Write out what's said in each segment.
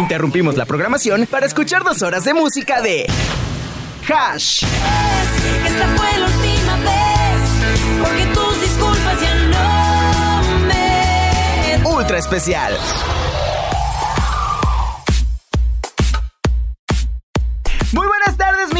interrumpimos la programación para escuchar dos horas de música de Hash. Esta fue la última vez, porque tus disculpas ya no me... Ultra especial.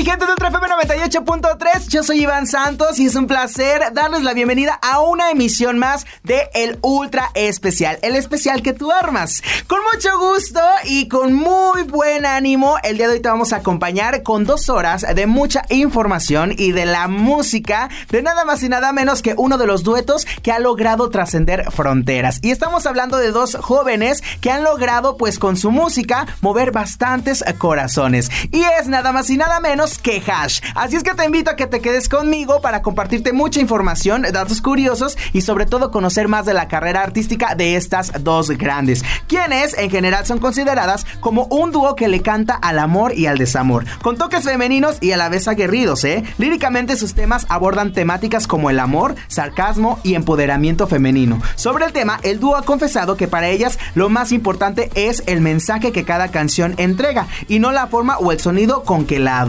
Mi gente de Ultra FM 98.3. Yo soy Iván Santos y es un placer darles la bienvenida a una emisión más de El Ultra Especial, el especial que tú armas. Con mucho gusto y con muy buen ánimo, el día de hoy te vamos a acompañar con dos horas de mucha información y de la música de nada más y nada menos que uno de los duetos que ha logrado trascender fronteras. Y estamos hablando de dos jóvenes que han logrado, pues con su música, mover bastantes corazones. Y es nada más y nada menos que Hash. Así es que te invito a que te quedes conmigo para compartirte mucha información, datos curiosos y sobre todo conocer más de la carrera artística de estas dos grandes, quienes en general son consideradas como un dúo que le canta al amor y al desamor, con toques femeninos y a la vez aguerridos, ¿eh? Líricamente sus temas abordan temáticas como el amor, sarcasmo y empoderamiento femenino. Sobre el tema, el dúo ha confesado que para ellas lo más importante es el mensaje que cada canción entrega y no la forma o el sonido con que la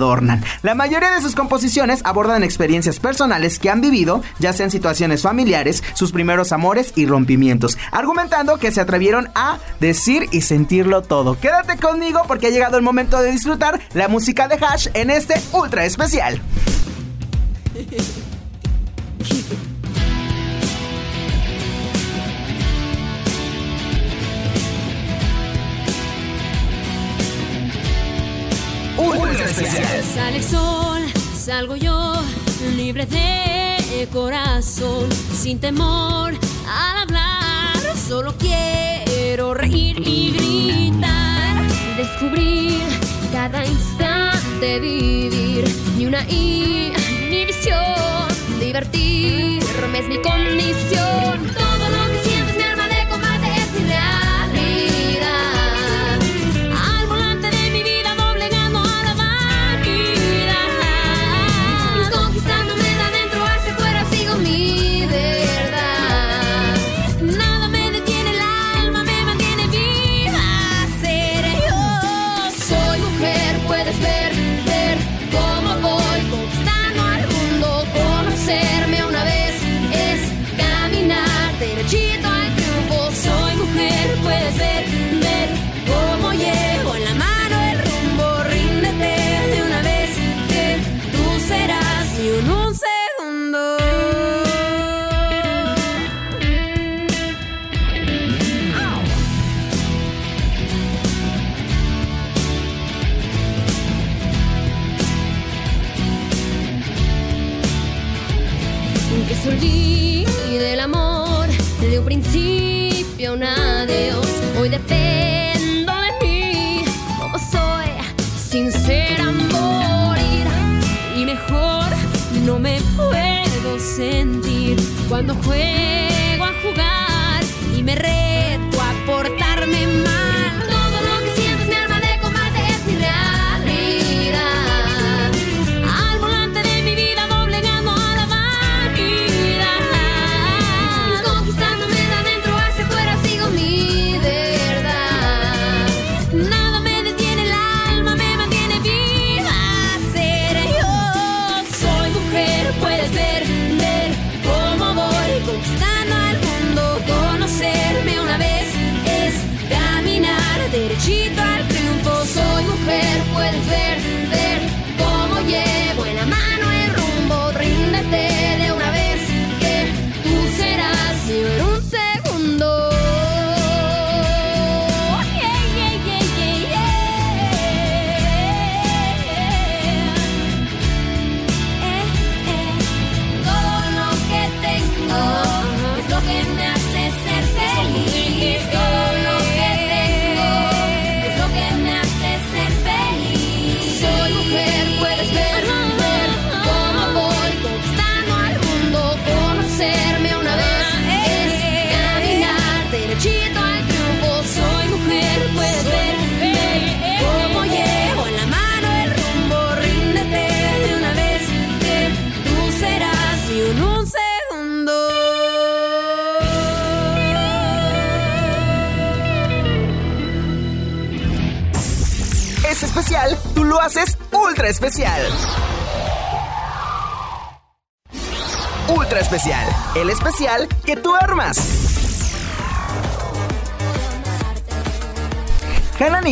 La mayoría de sus composiciones abordan experiencias personales que han vivido, ya sean situaciones familiares, sus primeros amores y rompimientos, argumentando que se atrevieron a decir y sentirlo todo. Quédate conmigo porque ha llegado el momento de disfrutar la música de Hash en este ultra especial. Sale sol, salgo yo, libre de corazón, sin temor al hablar. Solo quiero reír y gritar, descubrir cada instante, vivir ni una inhibición, divertirme es mi condición. Cuando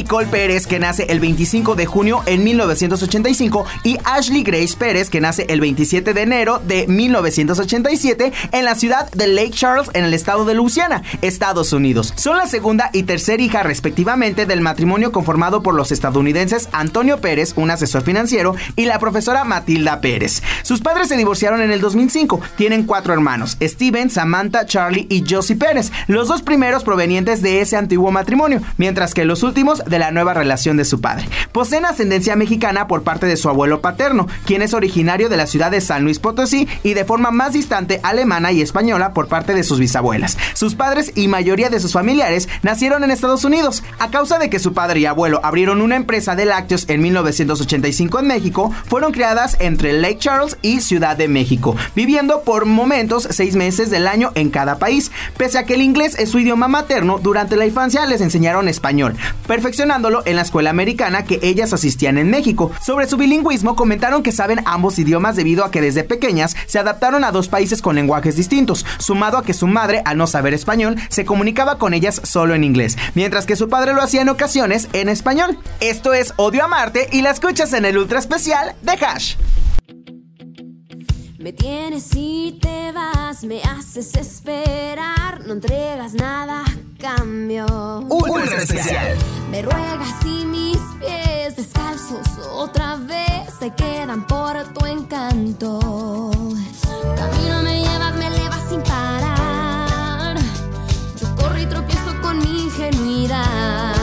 Nicole Pérez, que nace el 25 de junio en 1985, y Ashley Grace Pérez, que nace el 27 de enero de 1987 en la ciudad de Lake Charles, en el estado de Louisiana, Estados Unidos. Son la segunda y tercera hija respectivamente del matrimonio conformado por los estadounidenses Antonio Pérez, un asesor financiero, y la profesora Matilda Pérez. Sus padres se divorciaron en el 2005. Tienen cuatro hermanos, Steven, Samantha, Charlie y Josie Pérez, los dos primeros provenientes de ese antiguo matrimonio, mientras que los últimos de la nueva relación de su padre. Poseen ascendencia mexicana por parte de su abuelo paterno, quien es originario de la ciudad de San Luis Potosí y de forma más distante alemana y española por parte de sus bisabuelas. Sus padres y mayoría de sus familiares nacieron en Estados Unidos. A causa de que su padre y abuelo abrieron una empresa de lácteos en 1985 en México, fueron creadas entre Lake Charles y Ciudad de México, viviendo por momentos seis meses del año en cada país. Pese a que el inglés es su idioma materno, durante la infancia les enseñaron español perfeccionándolo en la escuela americana que ellas asistían en México. Sobre su bilingüismo comentaron que saben ambos idiomas debido a que desde pequeñas se adaptaron a dos países con lenguajes distintos, sumado a que su madre, al no saber español, se comunicaba con ellas solo en inglés, mientras que su padre lo hacía en ocasiones en español. Esto es Odio a Marte y la escuchas en el ultra especial de Hash. Me tienes y te vas, me haces esperar, no entregas nada cambio. Ultra especial. Me ruegas y mis pies descalzos otra vez se quedan por tu encanto. Camino me llevas, me elevas sin parar. Yo corro y tropiezo con mi ingenuidad.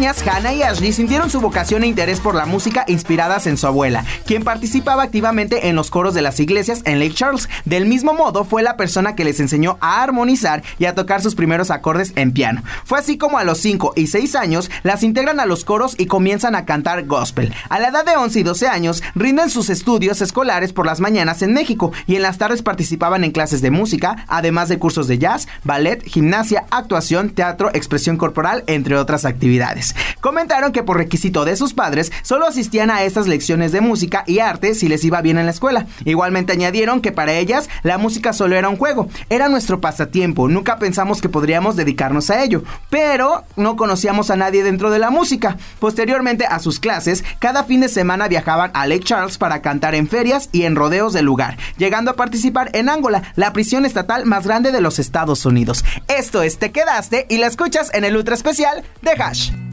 Hannah y Ashley sintieron su vocación e interés por la música inspiradas en su abuela, quien participaba activamente en los coros de las iglesias en Lake Charles. Del mismo modo, fue la persona que les enseñó a armonizar y a tocar sus primeros acordes en piano. Fue así como a los 5 y 6 años las integran a los coros y comienzan a cantar gospel. A la edad de 11 y 12 años, rinden sus estudios escolares por las mañanas en México y en las tardes participaban en clases de música, además de cursos de jazz, ballet, gimnasia, actuación, teatro, expresión corporal, entre otras actividades. Comentaron que por requisito de sus padres solo asistían a estas lecciones de música y arte si les iba bien en la escuela. Igualmente añadieron que para ellas la música solo era un juego, era nuestro pasatiempo, nunca pensamos que podríamos dedicarnos a ello, pero no conocíamos a nadie dentro de la música. Posteriormente a sus clases, cada fin de semana viajaban a Lake Charles para cantar en ferias y en rodeos del lugar, llegando a participar en Angola, la prisión estatal más grande de los Estados Unidos. Esto es Te Quedaste y la escuchas en el ultra especial de Hash.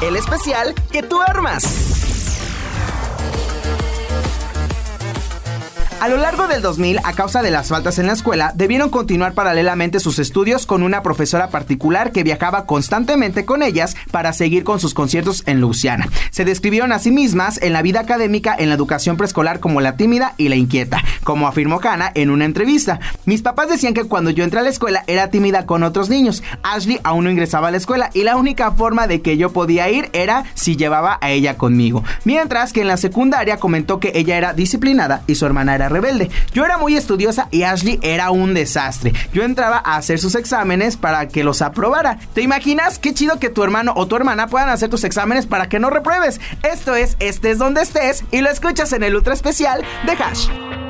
El especial que tú armas. A lo largo del 2000, a causa de las faltas en la escuela, debieron continuar paralelamente sus estudios con una profesora particular que viajaba constantemente con ellas para seguir con sus conciertos en Luciana. Se describieron a sí mismas en la vida académica en la educación preescolar como la tímida y la inquieta, como afirmó Hannah en una entrevista. Mis papás decían que cuando yo entré a la escuela era tímida con otros niños. Ashley aún no ingresaba a la escuela y la única forma de que yo podía ir era si llevaba a ella conmigo. Mientras que en la secundaria comentó que ella era disciplinada y su hermana era rebelde. Yo era muy estudiosa y Ashley era un desastre. Yo entraba a hacer sus exámenes para que los aprobara. ¿Te imaginas qué chido que tu hermano tu hermana puedan hacer tus exámenes para que no repruebes? Esto es Estés donde estés y lo escuchas en el ultra especial de Hash.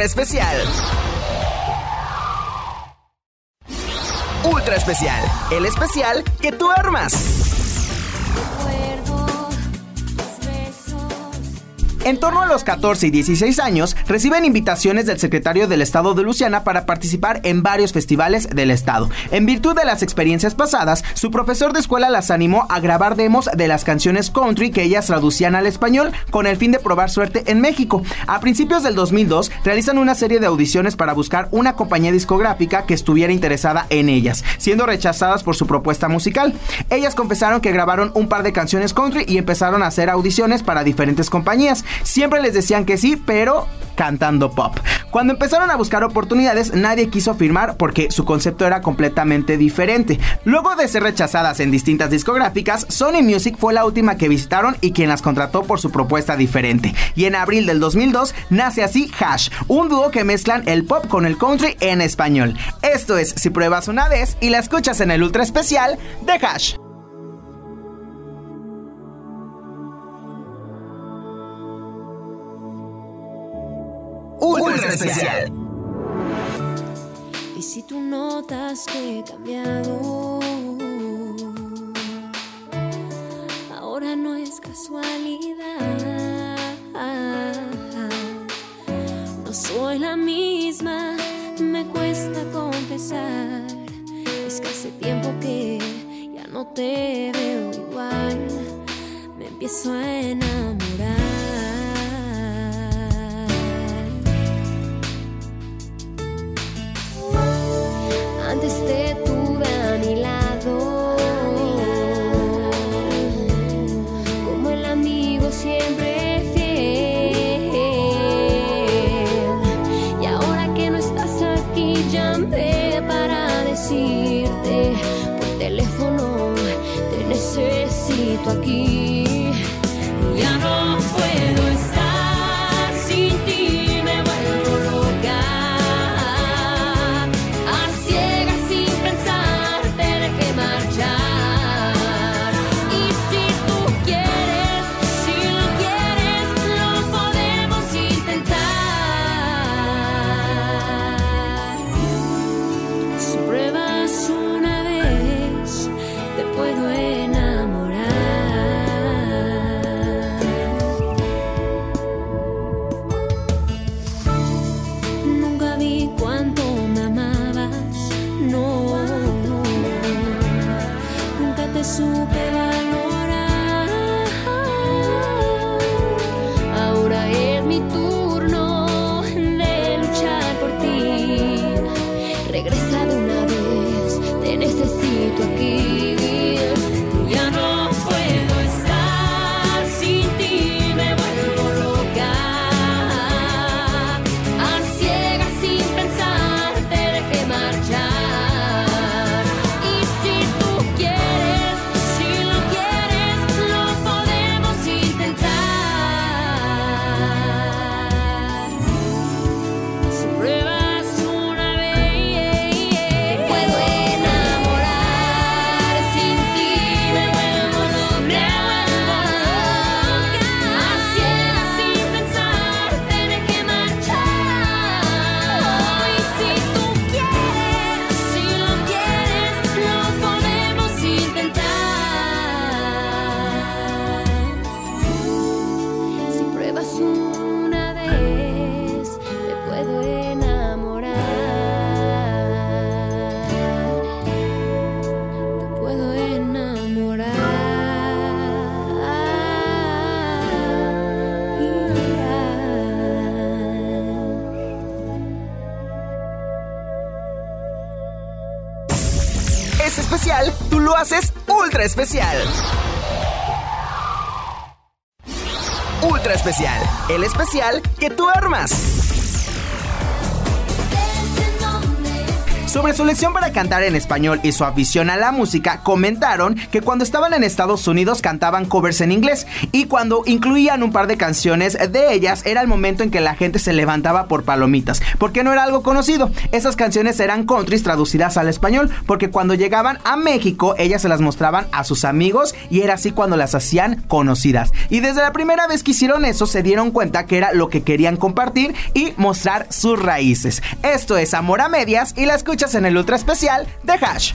Ultra especial. Ultra especial, el especial que tú armas. En torno a los 14 y 16 años, reciben invitaciones del secretario del Estado de Luciana para participar en varios festivales del Estado. En virtud de las experiencias pasadas, su profesor de escuela las animó a grabar demos de las canciones country que ellas traducían al español con el fin de probar suerte en México. A principios del 2002, realizan una serie de audiciones para buscar una compañía discográfica que estuviera interesada en ellas, siendo rechazadas por su propuesta musical. Ellas confesaron que grabaron un par de canciones country y empezaron a hacer audiciones para diferentes compañías. Siempre les decían que sí, pero cantando pop. Cuando empezaron a buscar oportunidades, nadie quiso firmar porque su concepto era completamente diferente. Luego de ser rechazadas en distintas discográficas, Sony Music fue la última que visitaron y quien las contrató por su propuesta diferente. Y en abril del 2002 nace así Hash, un dúo que mezclan el pop con el country en español. Esto es Si pruebas una vez y la escuchas en el ultra especial de Hash. Y si tú notas que he cambiado, ahora no es casualidad. No soy la misma, me cuesta confesar. Es que hace tiempo que ya no te veo igual, me empiezo a enamorar. Antes te tuve a mi lado, Te supe valorar. Ahora es mi turno de luchar por ti. Regresa de una vez, te necesito aquí. Ultra especial. Ultra especial, el especial que tú armas. Sobre su lección para cantar en español y su afición a la música, comentaron que cuando estaban en Estados Unidos cantaban covers en inglés y cuando incluían un par de canciones de ellas era el momento en que la gente se levantaba por palomitas, porque no era algo conocido. Esas canciones eran countries traducidas al español, porque cuando llegaban a México ellas se las mostraban a sus amigos y era así cuando las hacían conocidas. Y desde la primera vez que hicieron eso se dieron cuenta que era lo que querían compartir y mostrar sus raíces. Esto es Amor a Medias y la en el ultra especial de Hash.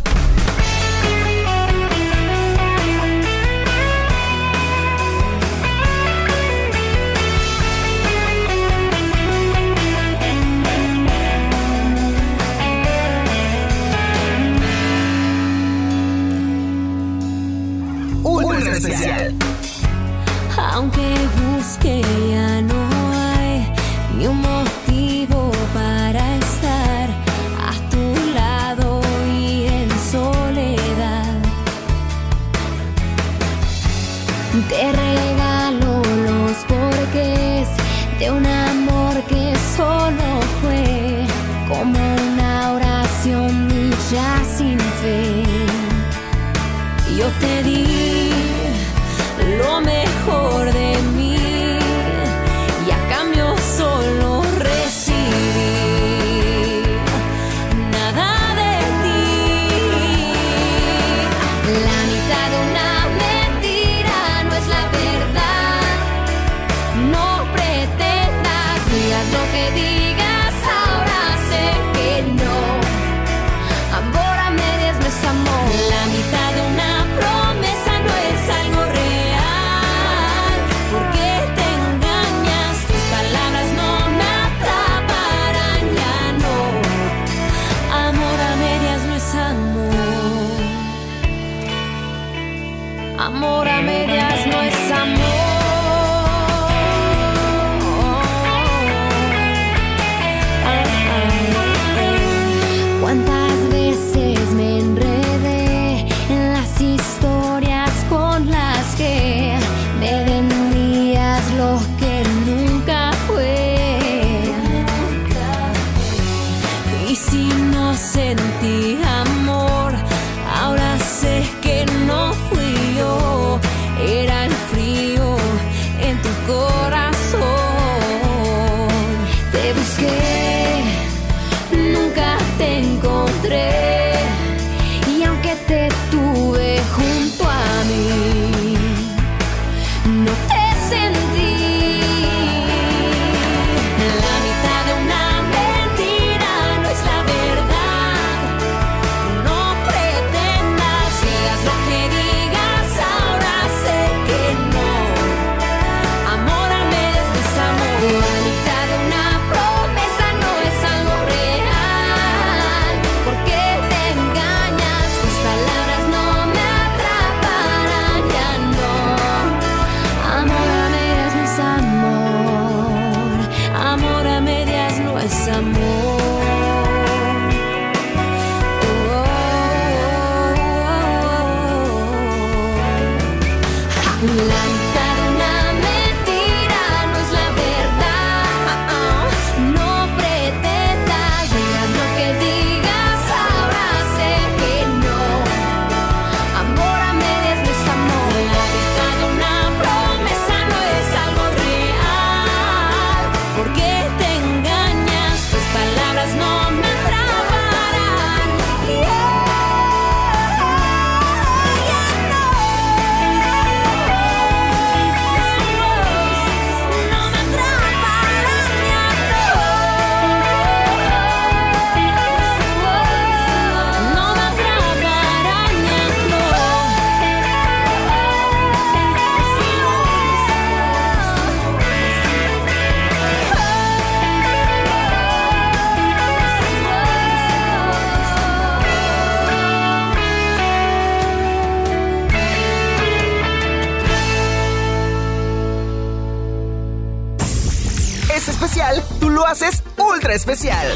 Especial.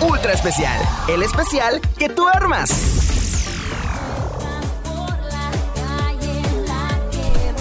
Ultra especial, el especial que tú armas.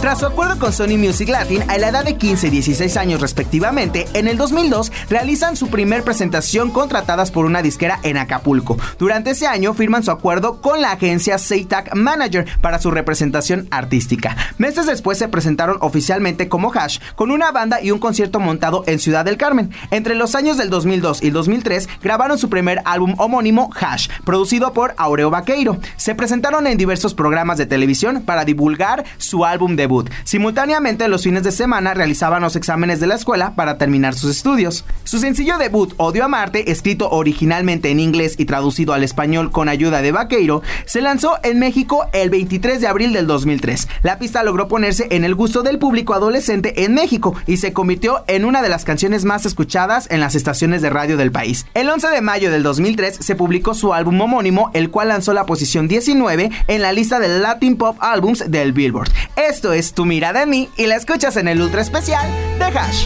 Tras su acuerdo con Sony Music Latin, a la edad de 15 y 16 años respectivamente, en el 2002 realizan su primer presentación contratadas por una disquera en Acapulco. Durante ese año firman su acuerdo con la agencia Seitak Manager para su representación artística. Meses después se presentaron oficialmente como Hash, con una banda y un concierto montado en Ciudad del Carmen. Entre los años del 2002 y el 2003 grabaron su primer álbum homónimo Hash, producido por Aureo Vaqueiro. Se presentaron en diversos programas de televisión para divulgar su álbum debut. Simultáneamente, los fines de semana realizaban los exámenes de la escuela para terminar sus estudios. Su sencillo debut, Odio a Marte, escrito originalmente en inglés y traducido al español con ayuda de Vaqueiro, se lanzó en México el 23 de abril del 2003. La pista logró ponerse en el gusto del público adolescente en México y se convirtió en una de las canciones más escuchadas en las estaciones de radio del país. El 11 de mayo del 2003 se publicó su álbum homónimo, el cual lanzó la posición 19 en la lista de Latin Pop Albums del Billboard. Esto es Tu mirada en mí y la escuchas en el ultra especial de Hash.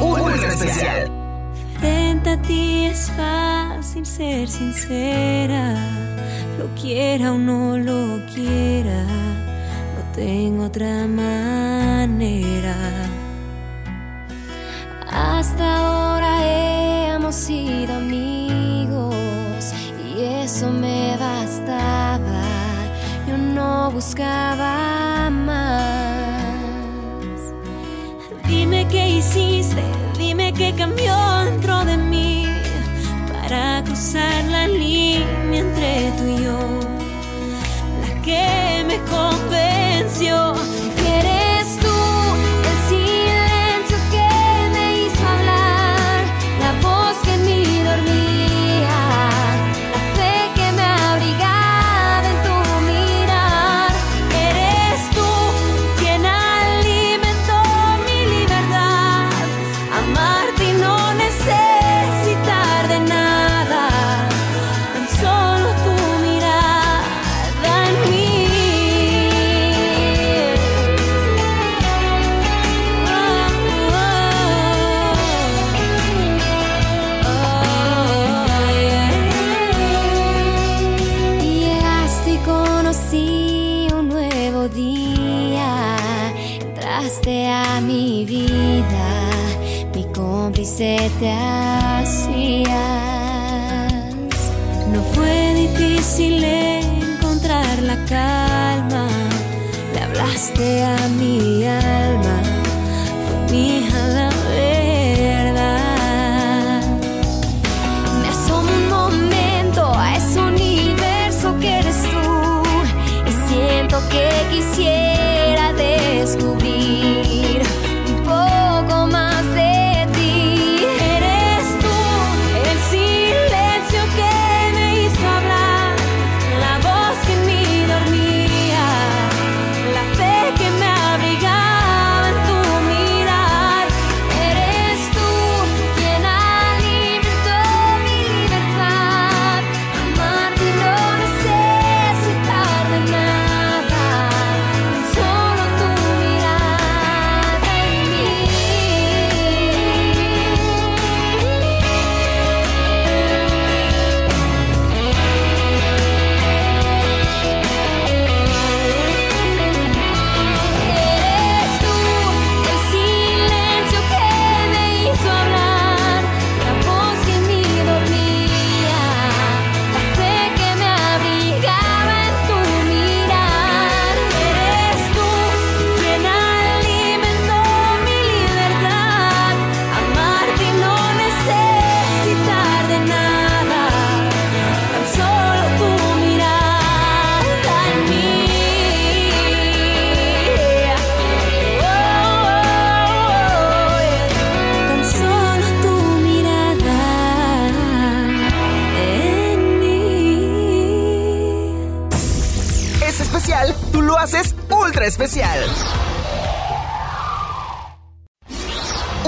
Ultra especial. Frente a ti es fácil ser sincera. quiera o no lo quiera, no tengo otra manera. Hasta ahora hemos sido amigos y eso me bastaba. Yo no buscaba más. Dime qué hiciste, dime qué cambió dentro de mí para cruzar la línea entre tú y yo. La que me convenció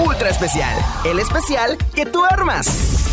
Ultra especial, el especial que tú armas.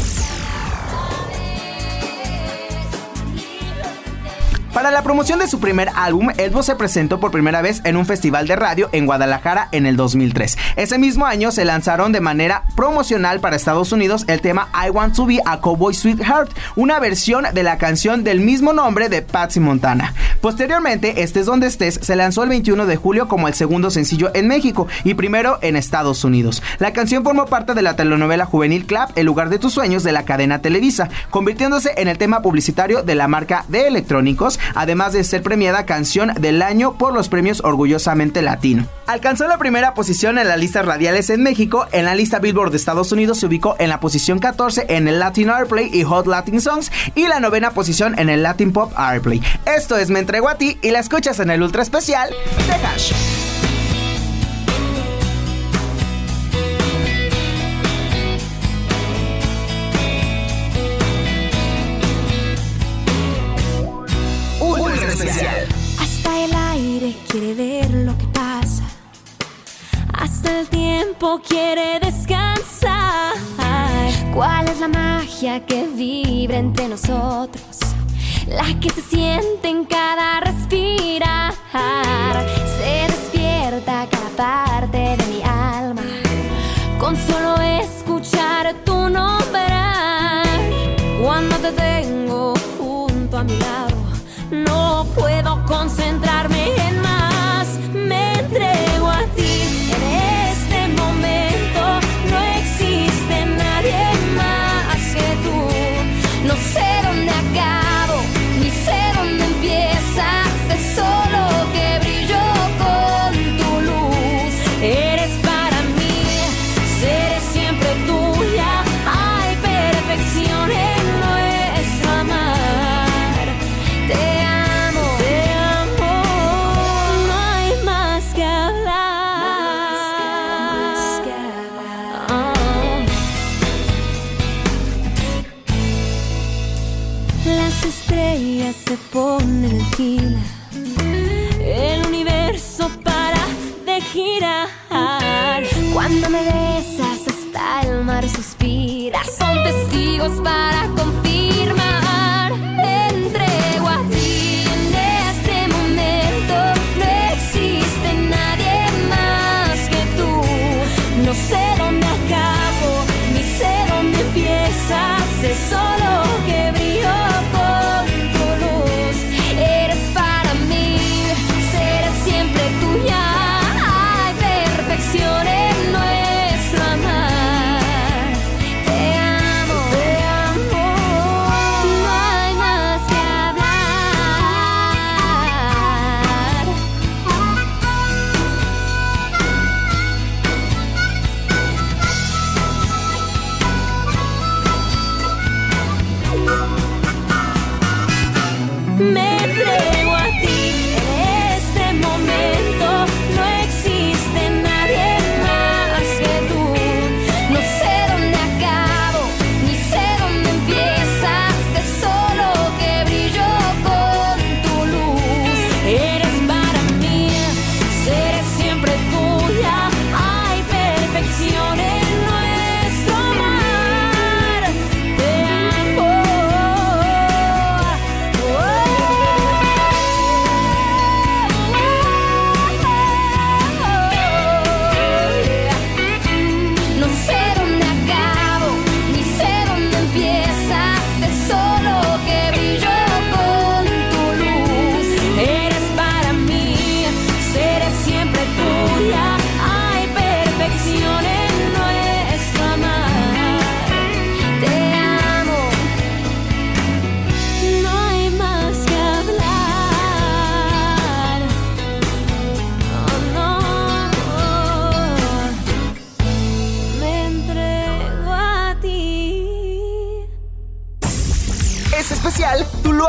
Para la promoción de su primer álbum, Elbo se presentó por primera vez en un festival de radio en Guadalajara en el 2003. Ese mismo año se lanzaron de manera promocional para Estados Unidos el tema I Want to Be a Cowboy Sweetheart, una versión de la canción del mismo nombre de Patsy Montana. Posteriormente, Estés donde estés se lanzó el 21 de julio como el segundo sencillo en México y primero en Estados Unidos. La canción formó parte de la telenovela juvenil Club, El lugar de tus sueños de la cadena Televisa, convirtiéndose en el tema publicitario de la marca de electrónicos, además de ser premiada canción del año por los premios Orgullosamente Latino. Alcanzó la primera posición en las listas radiales en México, en la lista Billboard de Estados Unidos se ubicó en la posición 14 en el Latin Airplay y Hot Latin Songs y la novena posición en el Latin Pop Airplay. Esto es Me entrego a ti y la escuchas en el ultra especial de Hash. Quiere ver lo que pasa. Hasta el tiempo quiere descansar. ¿Cuál es la magia que vibra entre nosotros? La que se siente en cada respirar. Se despierta cada parte de mi alma. Con solo escuchar tu nombre. Cuando te tengo junto a mi lado, concentrarme en más. Mar suspira. Son testigos para confirmar.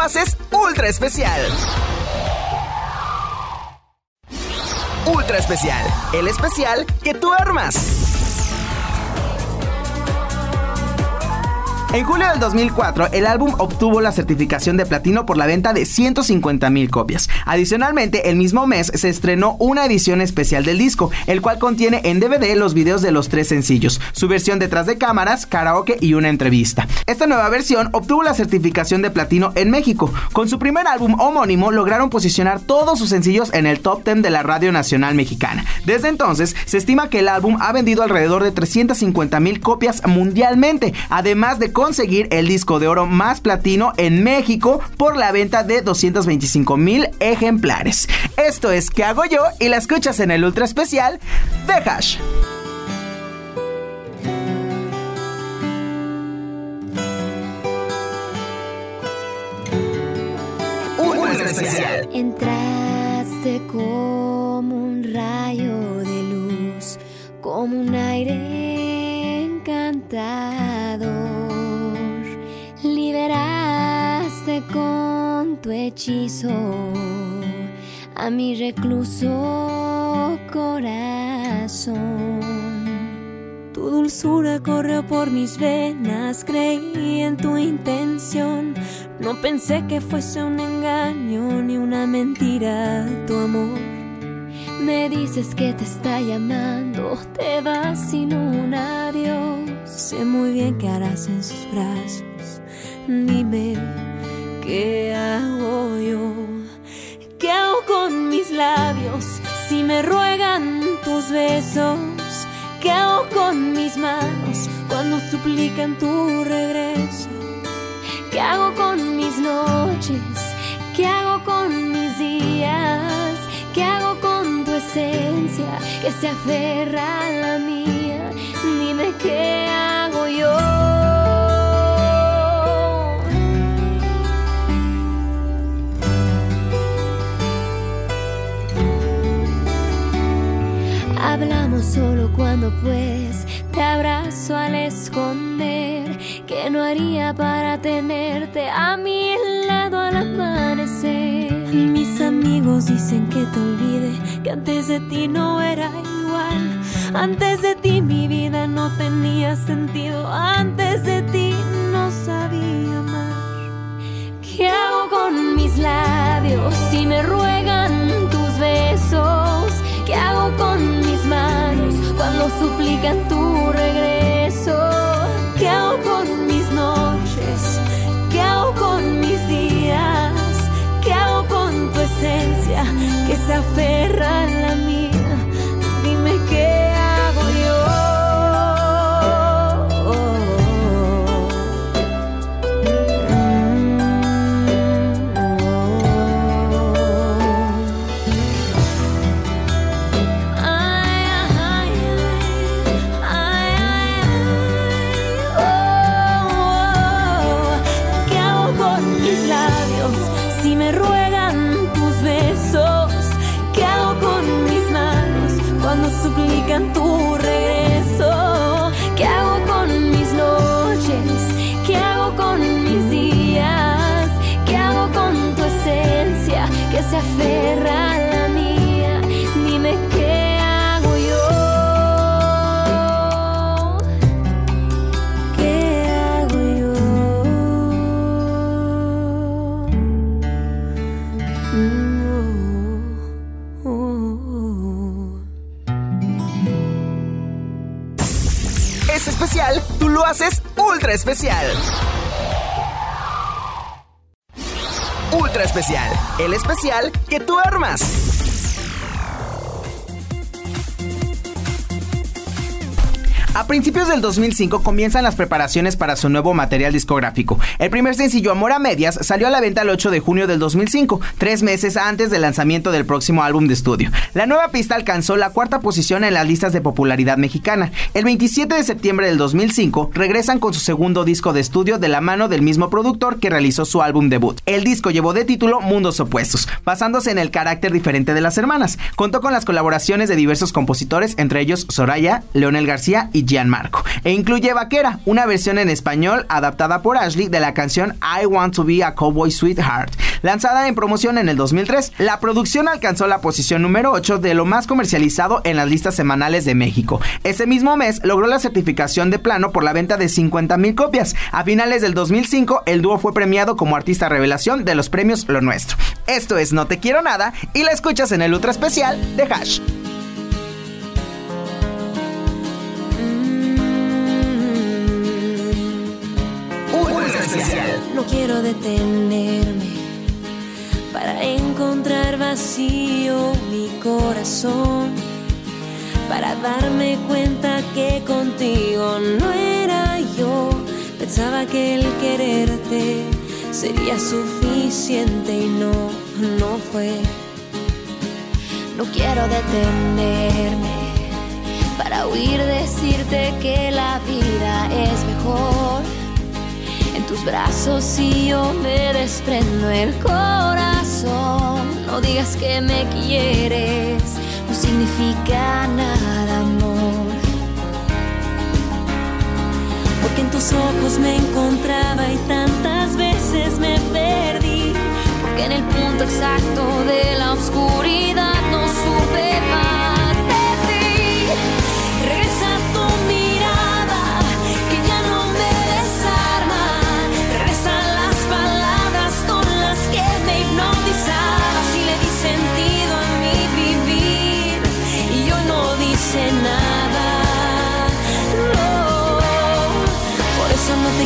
Haces ultra especial. Ultra especial, el especial que tú armas. En julio del 2004, el álbum obtuvo la certificación de platino por la venta de 150 mil copias. Adicionalmente, el mismo mes se estrenó una edición especial del disco, el cual contiene en DVD los videos de los tres sencillos, su versión detrás de cámaras, karaoke y una entrevista. Esta nueva versión obtuvo la certificación de platino en México. Con su primer álbum homónimo, lograron posicionar todos sus sencillos en el top 10 de la Radio Nacional Mexicana. Desde entonces, se estima que el álbum ha vendido alrededor de 350 mil copias mundialmente, además de conseguir el disco de oro más platino en México por la venta de 225 mil ejemplares. Esto es ¿Qué hago yo? Y la escuchas en el ultra especial de Hash. Ultra especial. Entraste como un rayo de luz, como un aire encantador. Tu hechizo a mi recluso corazón. Tu dulzura corrió por mis venas, creí en tu intención. No pensé que fuese un engaño ni una mentira tu amor. Me dices que te está llamando, te vas sin un adiós. Sé muy bien qué harás en sus brazos. Dime, ¿Qué hago yo? ¿Qué hago con mis labios si me ruegan tus besos? ¿Qué hago con mis manos cuando suplican tu regreso? ¿Qué hago con mis noches? ¿Qué hago con mis días? ¿Qué hago con tu esencia que se aferra a la mía? Dime qué hago yo. Solo cuando pues te abrazo al esconder. Que no haría para tenerte a mi lado al amanecer? Mis amigos dicen que te olvide, que antes de ti no era igual. Antes de ti mi vida no tenía sentido. Antes de ti no sabía amar. ¿Qué hago con mis labios si me ruegan tus besos? ¿Qué hago con suplican tu regreso? ¿Qué hago con mis noches? ¿Qué hago con mis días? ¿Qué hago con tu esencia que se aferra a la haces ultra especial. Ultra especial, el especial que tú armas. A principios del 2005 comienzan las preparaciones para su nuevo material discográfico. El primer sencillo Amor a Medias salió a la venta el 8 de junio del 2005, tres meses antes del lanzamiento del próximo álbum de estudio. La nueva pista alcanzó la cuarta posición en las listas de popularidad mexicana. El 27 de septiembre del 2005 regresan con su segundo disco de estudio de la mano del mismo productor que realizó su álbum debut. El disco llevó de título Mundos Opuestos, basándose en el carácter diferente de las hermanas. Contó con las colaboraciones de diversos compositores, entre ellos Soraya, Leonel García y Gianmarco, e incluye Vaquera, una versión en español adaptada por Ashley de la canción I Want to Be a Cowboy Sweetheart, lanzada en promoción en el 2003. La producción alcanzó la posición número 8 de lo más comercializado en las listas semanales de México. Ese mismo mes logró la certificación de plano por la venta de 50 mil copias. A finales del 2005, el dúo fue premiado como artista revelación de los premios Lo Nuestro. Esto es No Te Quiero Nada y la escuchas en el ultra especial de Hash. Quiero detenerme para encontrar vacío mi corazón, para darme cuenta que contigo no era yo. Pensaba que el quererte sería suficiente y no, no fue. No quiero detenerme para huir decirte que la vida es mejor. En tus brazos y yo me desprendo el corazón. No digas que me quieres, no significa nada, amor. Porque en tus ojos me encontraba y tantas veces me perdí. Porque en el punto exacto de la oscuridad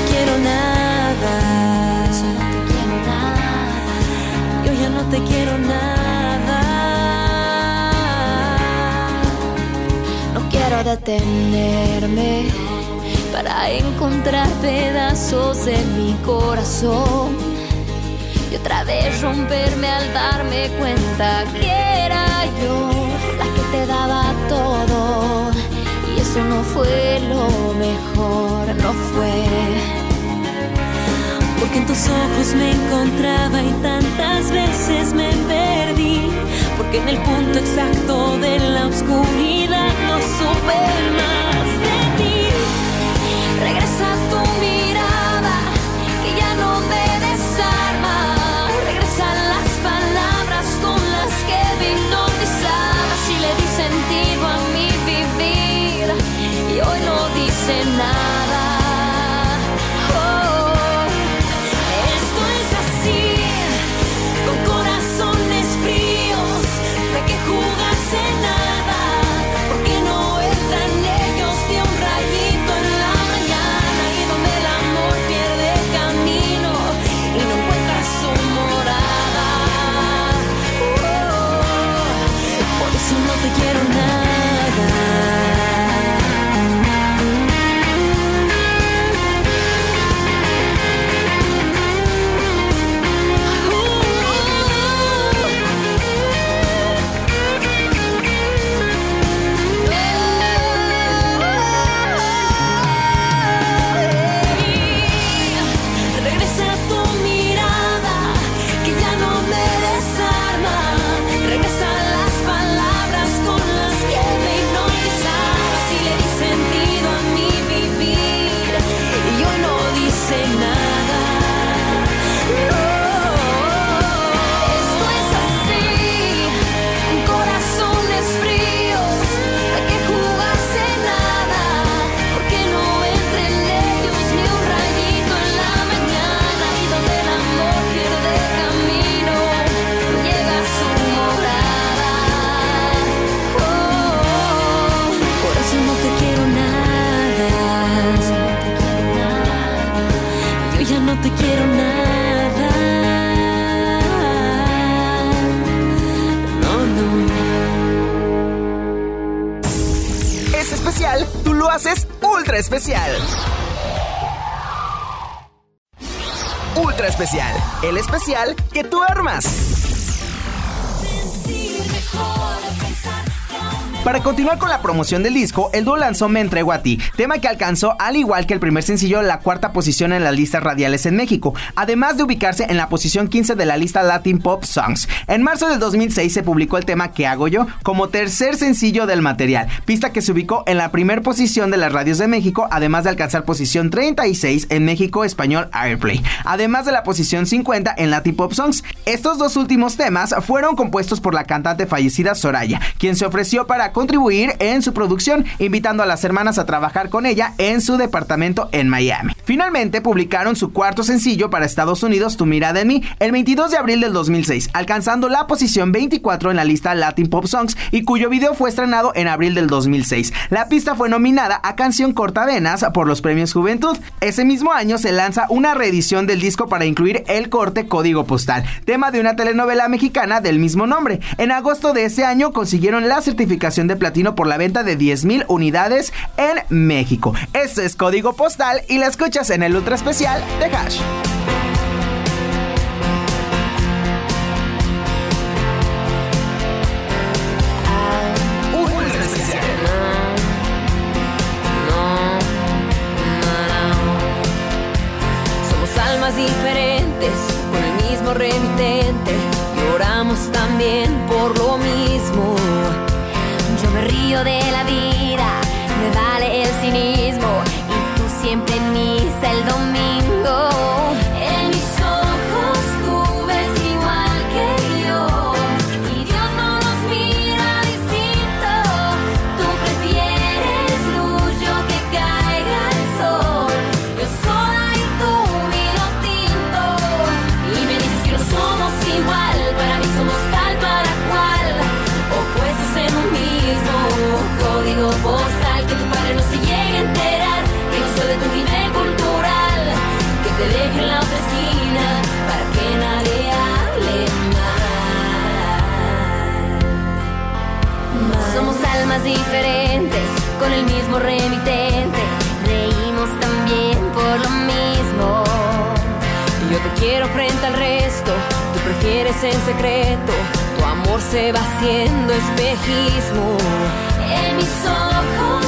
quiero nada. no te quiero nada. Yo ya no te quiero nada. No quiero detenerme para encontrar pedazos de mi corazón y otra vez romperme al darme cuenta que era yo la que te daba todo eso no fue lo mejor, no fue. Porque en tus ojos me encontraba y tantas veces me perdí. Porque en el punto exacto de la oscuridad no supe más de ti. Regresa tu mirada, que ya no me desarma. Regresan las palabras con las que me hipnotizabas y le di sentido a mi vivir. Y hoy no dice nada. Ultra especial. Ultra especial, el especial que tú armas. Para continuar con la promoción del disco, el dúo lanzó Me Entrego a Ti, tema que alcanzó, al igual que el primer sencillo, la cuarta posición en las listas radiales en México, además de ubicarse en la posición 15 de la lista Latin Pop Songs. En marzo del 2006 se publicó el tema ¿Qué hago yo? como tercer sencillo del material, pista que se ubicó en la primera posición de las radios de México, además de alcanzar posición 36 en México Español Airplay, además de la posición 50 en Latin Pop Songs. Estos dos últimos temas fueron compuestos por la cantante fallecida Soraya, quien se ofreció para contribuir en su producción, invitando a las hermanas a trabajar con ella en su departamento en Miami. Finalmente publicaron su cuarto sencillo para Estados Unidos, Tu mirada en mí, el 22 de abril del 2006, alcanzando la posición 24 en la lista Latin Pop Songs y cuyo video fue estrenado en abril del 2006. La pista fue nominada a Canción Cortavenas por los Premios Juventud. Ese mismo año se lanza una reedición del disco para incluir el corte Código Postal, tema de una telenovela mexicana del mismo nombre. En agosto de ese año consiguieron la certificación de platino por la venta de 10.000 unidades en México. Este es Código Postal y la escuchas en el ultra especial de Hash. Remitente. Reímos también por lo mismo. Yo te quiero frente al resto, tú prefieres en secreto. Tu amor se va haciendo espejismo. En mis ojos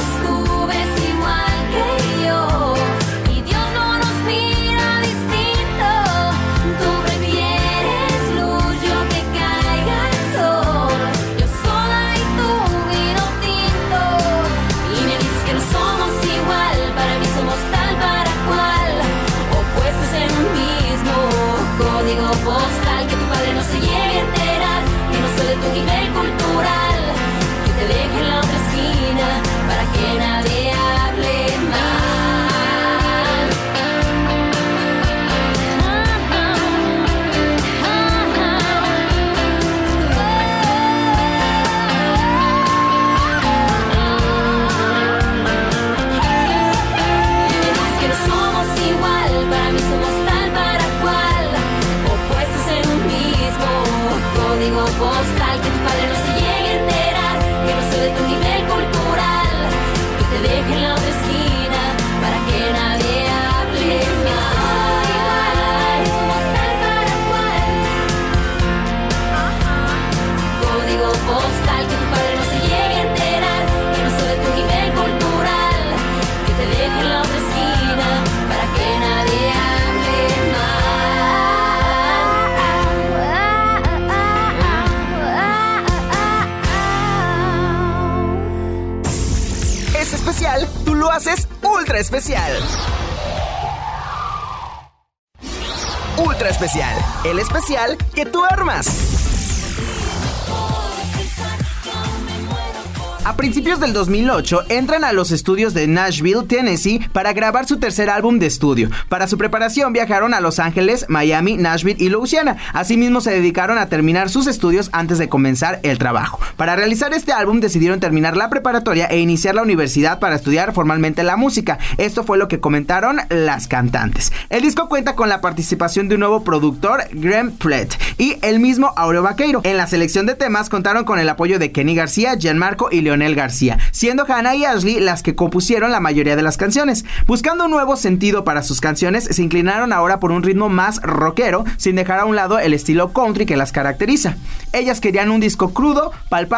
del 2008 entran a los estudios de Nashville, Tennessee, para grabar su tercer álbum de estudio. Para su preparación viajaron a Los Ángeles, Miami, Nashville y Louisiana. Asimismo se dedicaron a terminar sus estudios antes de comenzar el trabajo. Para realizar este álbum decidieron terminar la preparatoria e iniciar la universidad para estudiar formalmente la música. Esto fue lo que comentaron las cantantes. El disco cuenta con la participación de un nuevo productor, Graham Platt, y el mismo Aureo Vaqueiro. En la selección de temas contaron con el apoyo de Kenny García, Gianmarco y Leonel García, siendo Hannah y Ashley las que compusieron la mayoría de las canciones. Buscando un nuevo sentido para sus canciones, se inclinaron ahora por un ritmo más rockero, sin dejar a un lado el estilo country que las caracteriza. Ellas querían un disco crudo, palpable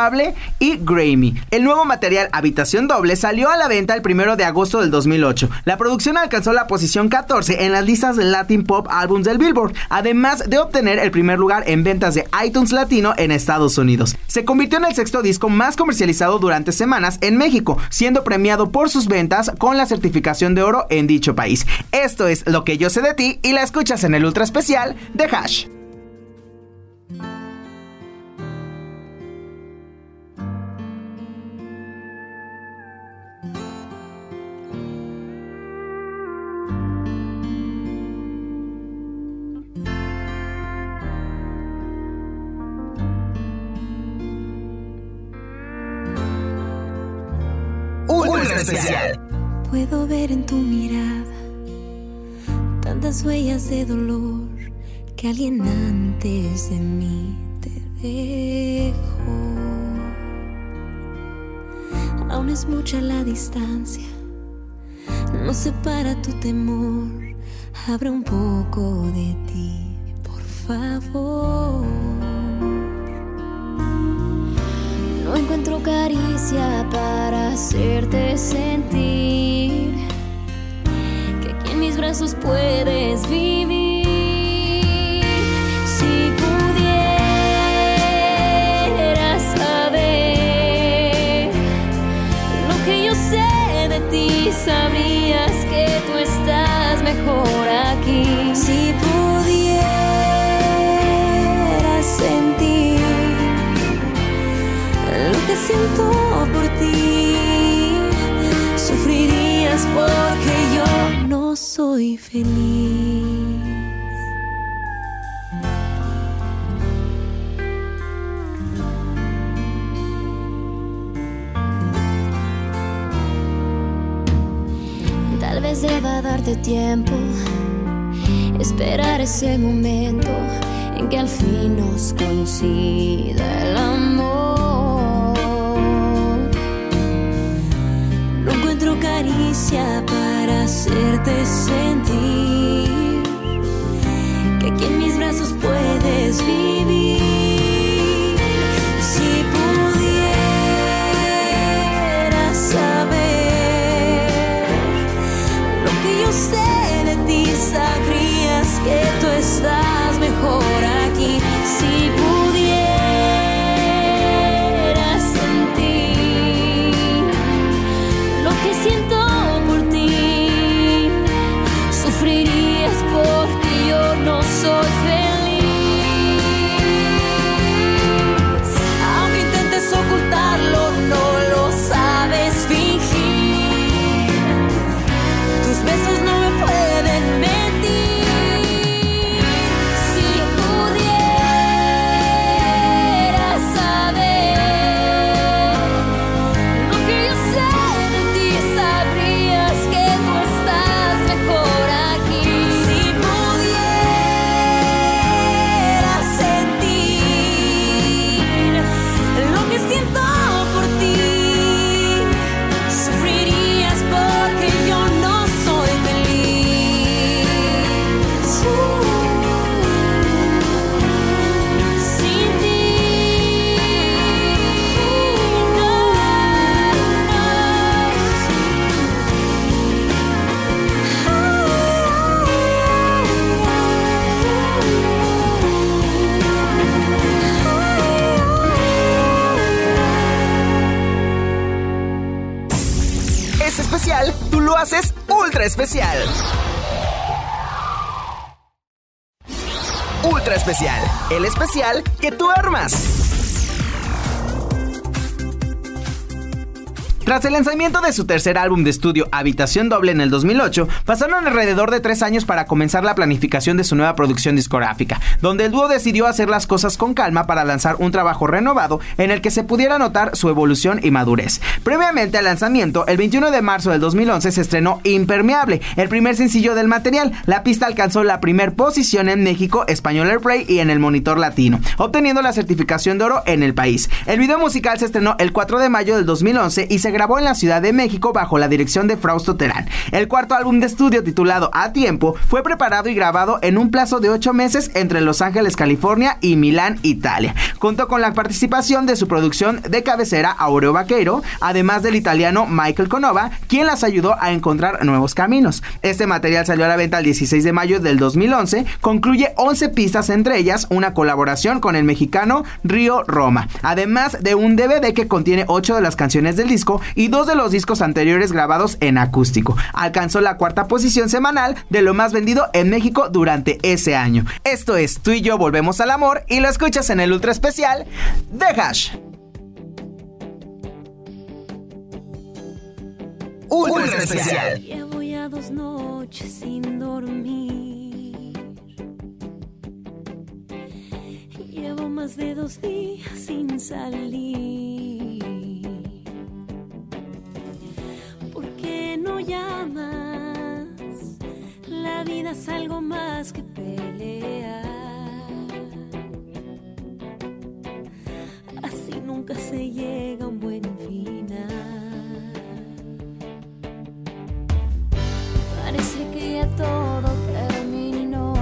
y Grammy. El nuevo material Habitación Doble salió a la venta el primero de agosto del 2008. La producción alcanzó la posición 14 en las listas de Latin Pop Albums del Billboard, además de obtener el primer lugar en ventas de iTunes Latino en Estados Unidos. Se convirtió en el sexto disco más comercializado durante semanas en México, siendo premiado por sus ventas con la certificación de oro en dicho país. Esto es lo que yo sé de ti y la escuchas en el ultra especial de Hash. Puedo ver en tu mirada tantas huellas de dolor que alguien antes de mí te dejó. Aún es mucha la distancia, nos separa tu temor. Abre un poco de ti, por favor. Caricia para hacerte sentir que aquí en mis brazos puedes vivir. Si pudieras saber lo que yo sé de ti, sabrías que tú estás mejor aquí. Si por ti. Sufrirías porque yo no soy feliz. Tal vez deba darte tiempo, esperar ese momento en que al fin nos coincida el amor. Para hacerte sentir que aquí en mis brazos puedes vivir. Si pudieras saber lo que yo sé de ti, sabrías que tú estás mejor aquí. Si especial, el especial que tú armas. Tras el lanzamiento de su tercer álbum de estudio, Habitación Doble, en el 2008, pasaron alrededor de tres años para comenzar la planificación de su nueva producción discográfica, donde el dúo decidió hacer las cosas con calma para lanzar un trabajo renovado en el que se pudiera notar su evolución y madurez. Previamente al lanzamiento, el 21 de marzo del 2011 se estrenó Impermeable, el primer sencillo del material. La pista alcanzó la primer posición en México, Español Airplay y en el Monitor Latino, obteniendo la certificación de oro en el país. El video musical se estrenó el 4 de mayo del 2011 y se grabó en la Ciudad de México bajo la dirección de Frausto Terán. El cuarto álbum de estudio titulado A Tiempo fue preparado y grabado en un plazo de ocho meses entre Los Ángeles, California y Milán, Italia. Contó con la participación de su producción de cabecera Aureo Vaqueiro, además del italiano Michael Conova, quien las ayudó a encontrar nuevos caminos. Este material salió a la venta el 16 de mayo del 2011, concluye 11 pistas, entre ellas una colaboración con el mexicano Río Roma, además de un DVD que contiene 8 de las canciones del disco y dos de los discos anteriores grabados en acústico. Alcanzó la cuarta posición semanal de lo más vendido en México durante ese año. Esto es Tú y yo volvemos al amor y lo escuchas en el ultra especial de Hash. Ultra especial. Llevo ya dos noches sin dormir. Llevo más de dos días sin salir. ¿Por qué no llamas? La vida es algo más que pelear. Así nunca se llega a un buen final. Parece que ya todo terminó.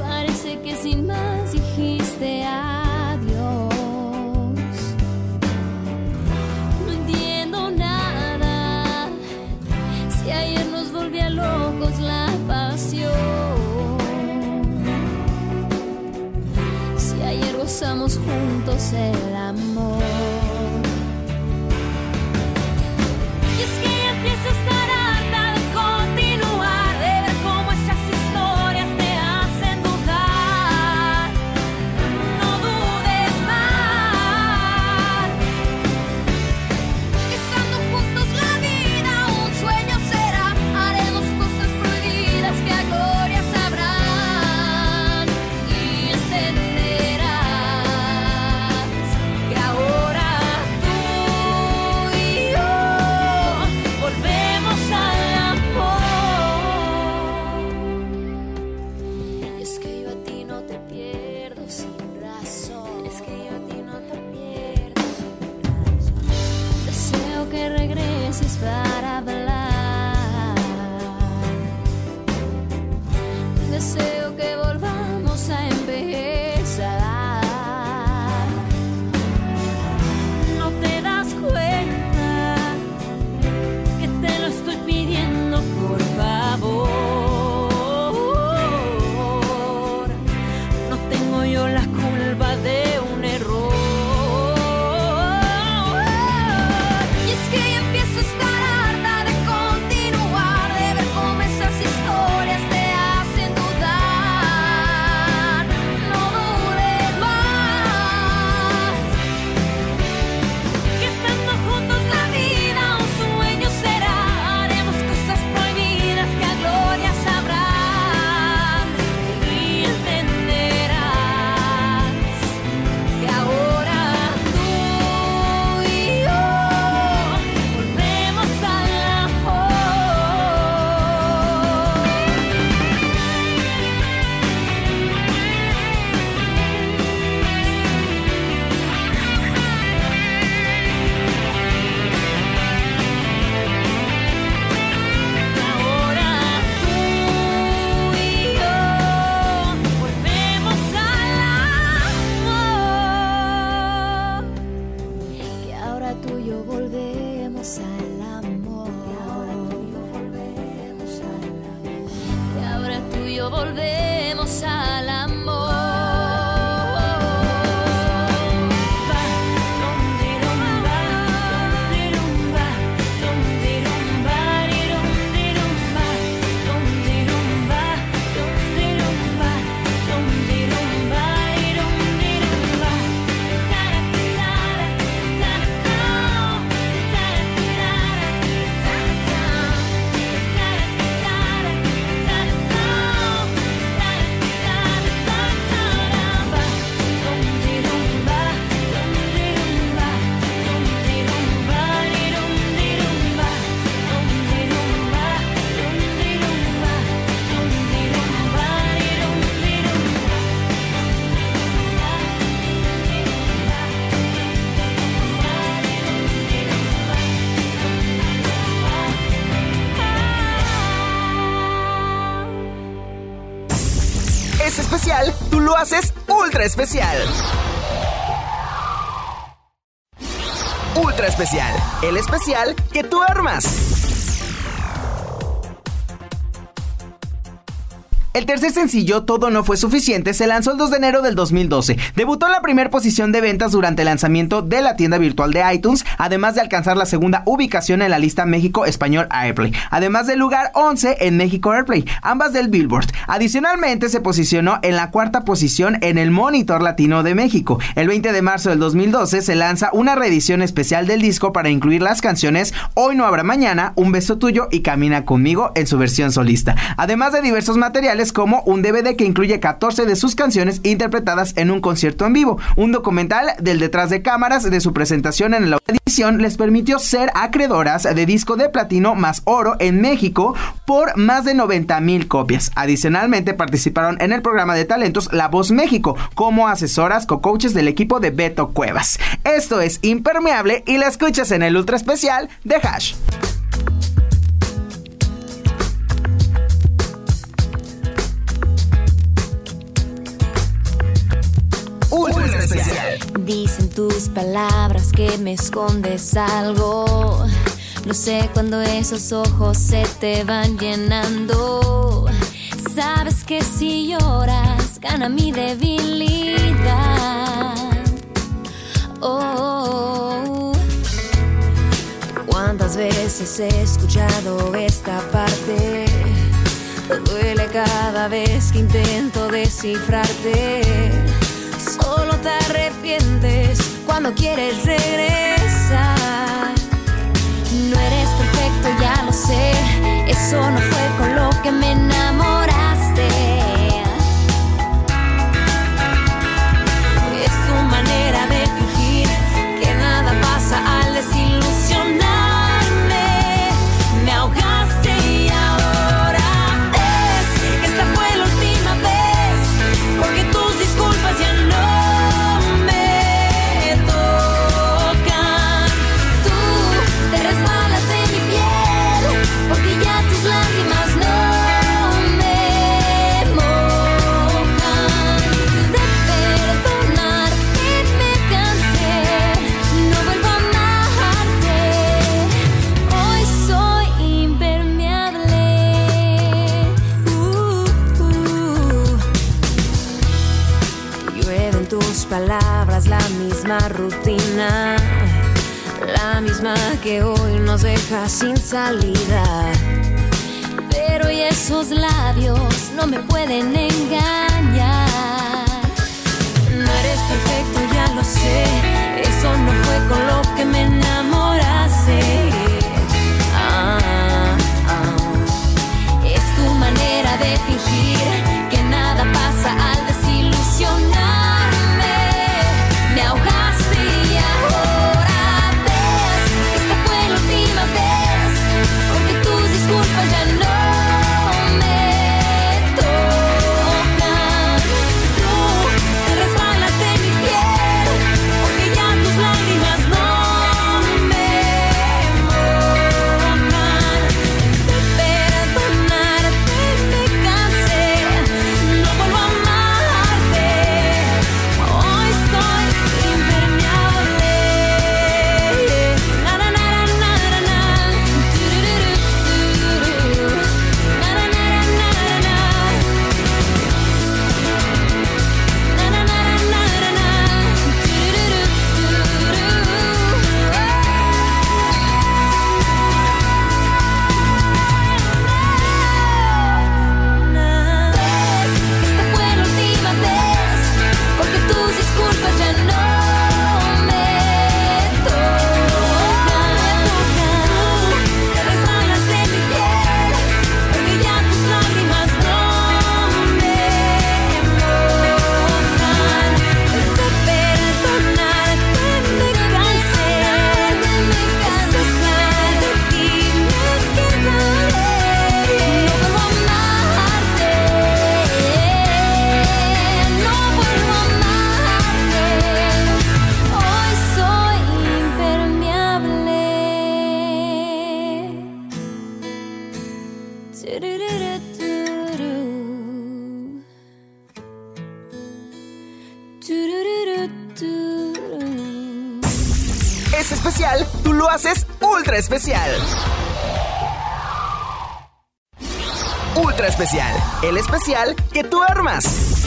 Parece que sin más ultra especial. Ultra especial, el especial que tú armas. El tercer sencillo, Todo no fue suficiente, se lanzó el 2 de enero del 2012. Debutó en la primera posición de ventas durante el lanzamiento de la tienda virtual de iTunes, además de alcanzar la segunda ubicación en la lista México Español Airplay, además del lugar 11 en México Airplay, ambas del Billboard. Adicionalmente, se posicionó en la cuarta posición en el Monitor Latino de México. El 20 de marzo del 2012 se lanza una reedición especial del disco para incluir las canciones Hoy no habrá mañana, Un beso tuyo y Camina conmigo en su versión solista, además de diversos materiales como un DVD que incluye 14 de sus canciones interpretadas en un concierto en vivo. Un documental del detrás de cámaras de su presentación en la edición les permitió ser acreedoras de disco de platino más oro en México por más de 90 mil copias. Adicionalmente participaron en el programa de talentos La Voz México como asesoras co-coaches del equipo de Beto Cuevas. Esto es Impermeable y la escuchas en el ultra especial de Hash. Dicen tus palabras que me escondes algo. No sé cuando esos ojos se te van llenando. Sabes que si lloras gana mi debilidad. Oh, ¿cuántas veces he escuchado esta parte? duele cada vez que intento descifrarte te arrepientes cuando quieres regresar. No eres perfecto, ya lo sé. Eso no fue con lo que me enamoraste. Salida. Haces ultra especial. Ultra especial, el especial que tú armas.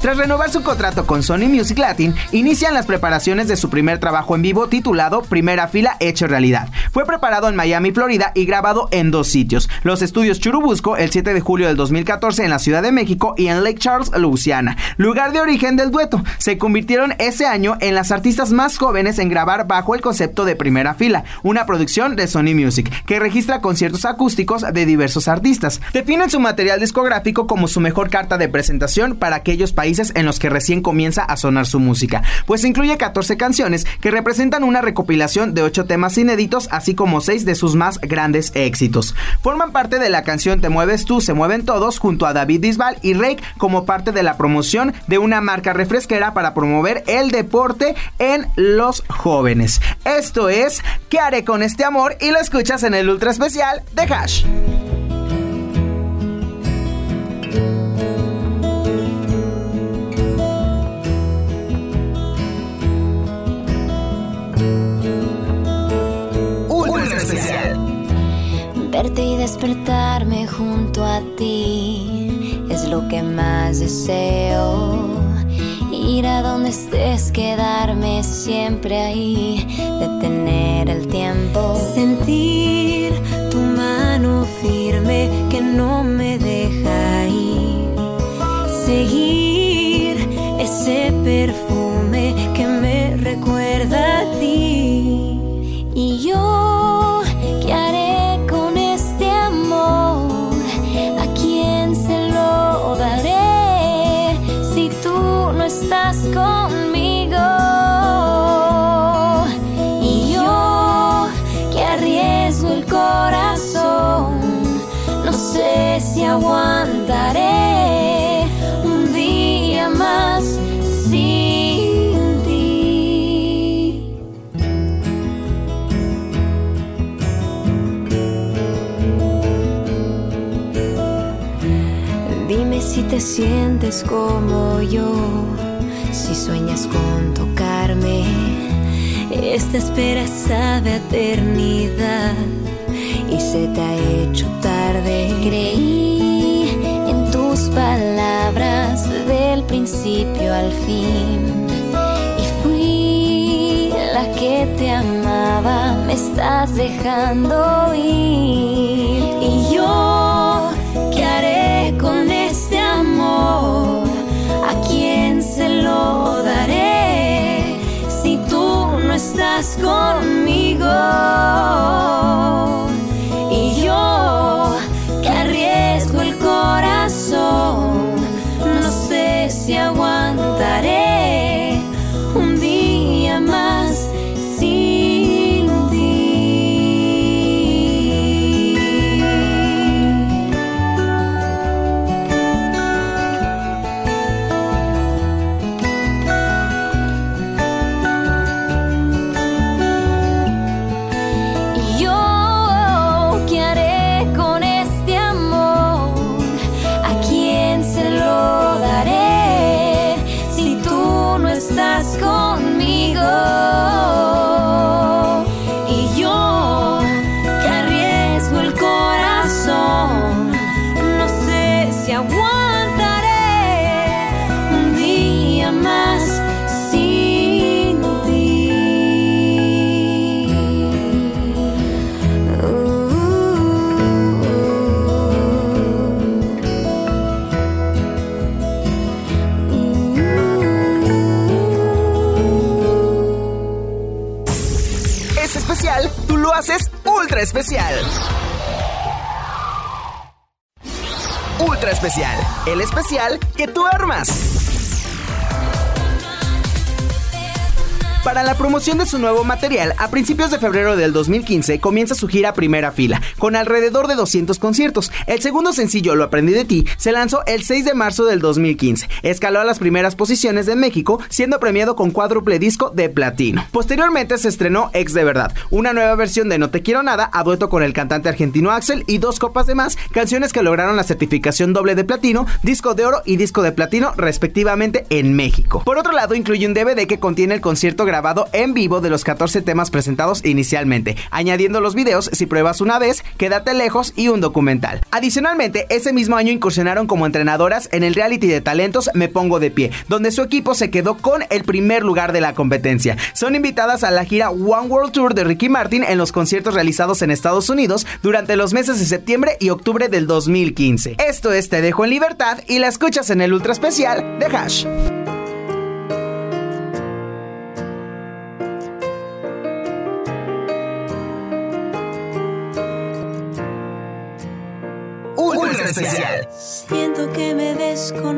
Tras renovar su contrato con Sony Music Latin, inician las preparaciones de su primer trabajo en vivo titulado Primera Fila Hecho Realidad. Fue preparado en Miami, Florida y grabado en dos sitios, los estudios Churubusco el 7 de julio del 2014 en la Ciudad de México y en Lake Charles, Louisiana, lugar de origen del dueto. Se convirtieron ese año en las artistas más jóvenes en grabar bajo el concepto de Primera Fila, una producción de Sony Music que registra conciertos acústicos de diversos artistas. Definen su material discográfico como su mejor carta de presentación para aquellos países en los que recién comienza a sonar su música, pues incluye 14 canciones que representan una recopilación de 8 temas inéditos, así como 6 de sus más grandes éxitos. Forman parte de la canción Te mueves tú, se mueven todos, junto a David Bisbal y Rake como parte de la promoción de una marca refresquera para promover el deporte en los jóvenes. Esto es ¿Qué haré con este amor? Y lo escuchas en el ultra especial de Hash. Verte y despertarme junto a ti es lo que más deseo. Ir a donde estés, quedarme siempre ahí, detener el tiempo. Sentir tu mano firme que no me deja ir. Seguir ese perfume que me recuerda a ti. Y yo, te sientes como yo, si sueñas con tocarme. Esta espera sabe a eternidad y se te ha hecho tarde. Creí en tus palabras del principio al fin y fui la que te amaba. Me estás dejando ir y yo conmigo? Ultra especial. Ultra especial, el especial que tú armas. Para la promoción de su nuevo material, a principios de febrero del 2015 comienza su gira Primera Fila, con alrededor de 200 conciertos. El segundo sencillo, Lo aprendí de ti, se lanzó el 6 de marzo del 2015. Escaló a las primeras posiciones de México, siendo premiado con cuádruple disco de platino. Posteriormente se estrenó Ex de Verdad, una nueva versión de No Te Quiero Nada, a dueto con el cantante argentino Axel y dos copas de más, canciones que lograron la certificación doble de platino, disco de oro y disco de platino, respectivamente, en México. Por otro lado, incluye un DVD que contiene el concierto grabado en vivo de los 14 temas presentados inicialmente, añadiendo los videos Si pruebas una vez, Quédate lejos y un documental. Adicionalmente, ese mismo año incursionaron como entrenadoras en el reality de talentos Me Pongo de Pie, donde su equipo se quedó con el primer lugar de la competencia. Son invitadas a la gira One World Tour de Ricky Martin en los conciertos realizados en Estados Unidos durante los meses de septiembre y octubre del 2015. Esto es Te Dejo en Libertad y la escuchas en el ultra especial de Hash. Me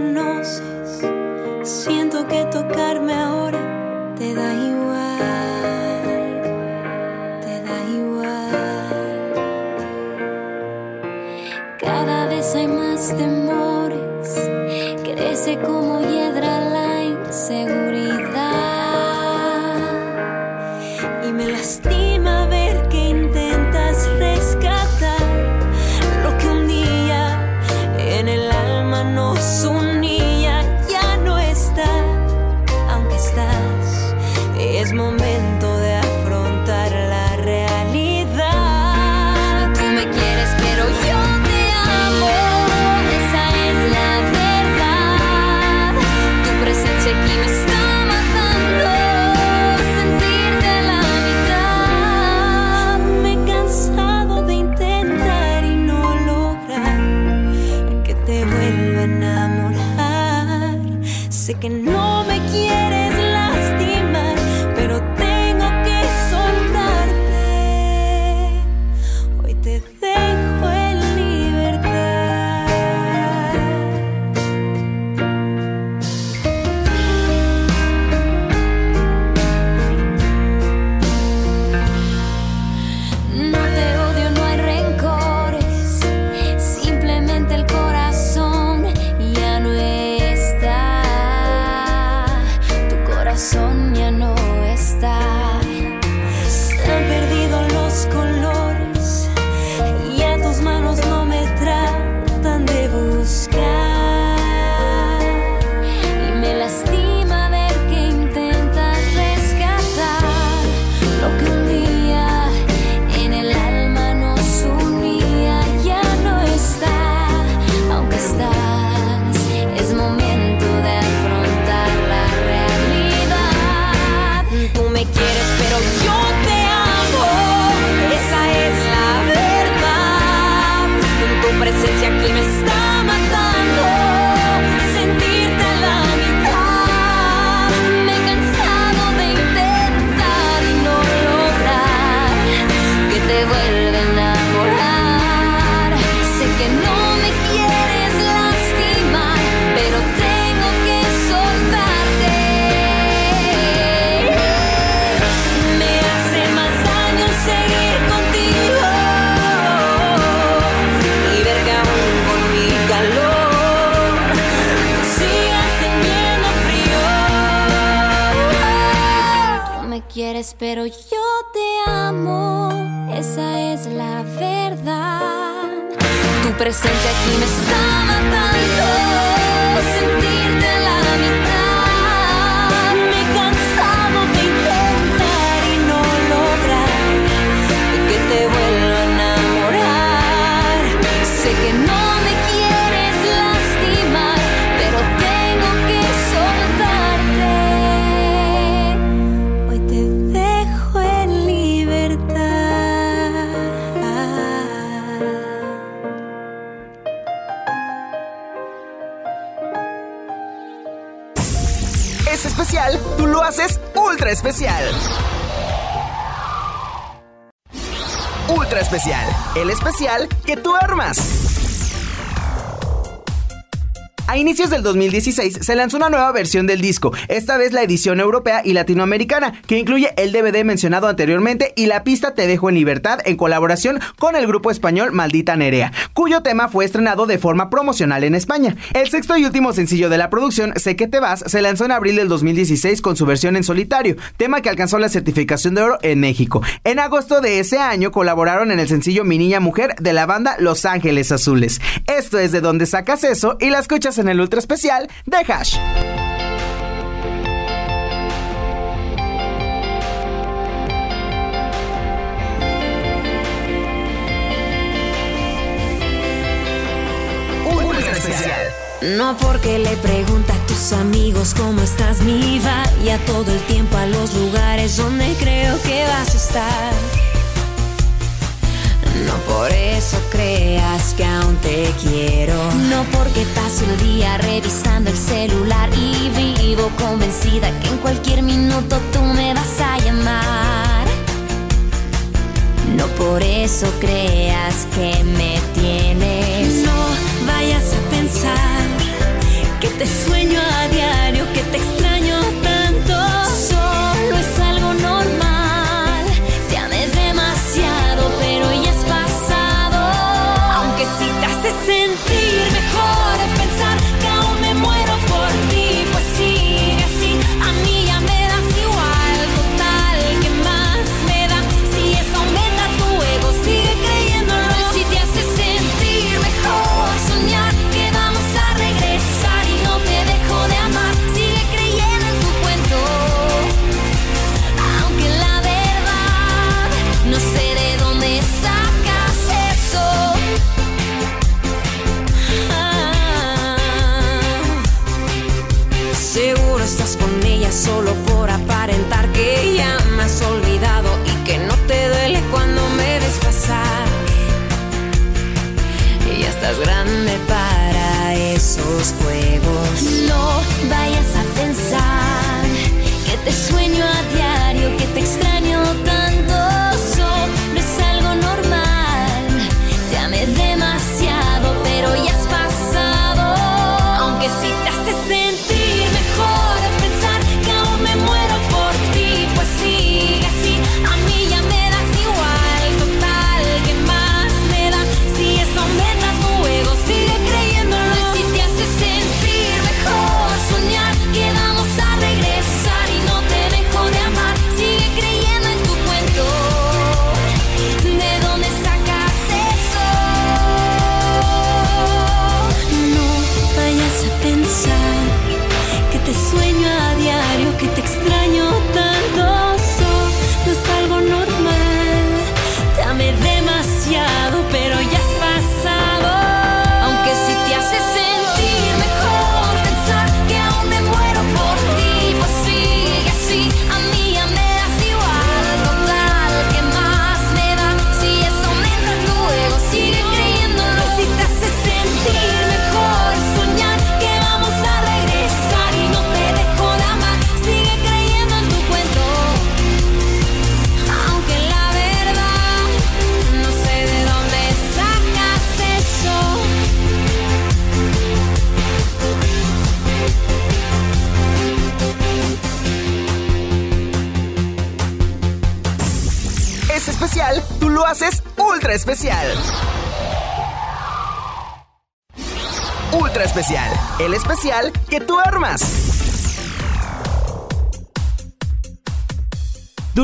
pero yo te amo. Esa es la verdad. Tu presencia aquí me está especial. Ultra especial, el especial que tú armas. A inicios del 2016 se lanzó una nueva versión del disco, esta vez la edición europea y latinoamericana, que incluye el DVD mencionado anteriormente y la pista Te dejo en libertad en colaboración con el grupo español Maldita Nerea, cuyo tema fue estrenado de forma promocional en España. El sexto y último sencillo de la producción, Sé que te vas, se lanzó en abril del 2016 con su versión en solitario, tema que alcanzó la certificación de oro en México. En agosto de ese año colaboraron en el sencillo Mi Niña Mujer de la banda Los Ángeles Azules. Esto es de donde sacas eso y la escuchas en el ultra especial de Hash. Ultra especial. No porque le pregunta a tus amigos cómo estás, mi va y a todo el tiempo a los lugares donde creo que vas a estar. No por eso creas que aún te quiero. No porque paso el día revisando el celular y vivo convencida que en cualquier minuto tú me vas a llamar. No por eso creas que me tienes. No vayas a pensar que te sueño a diario, que te extraño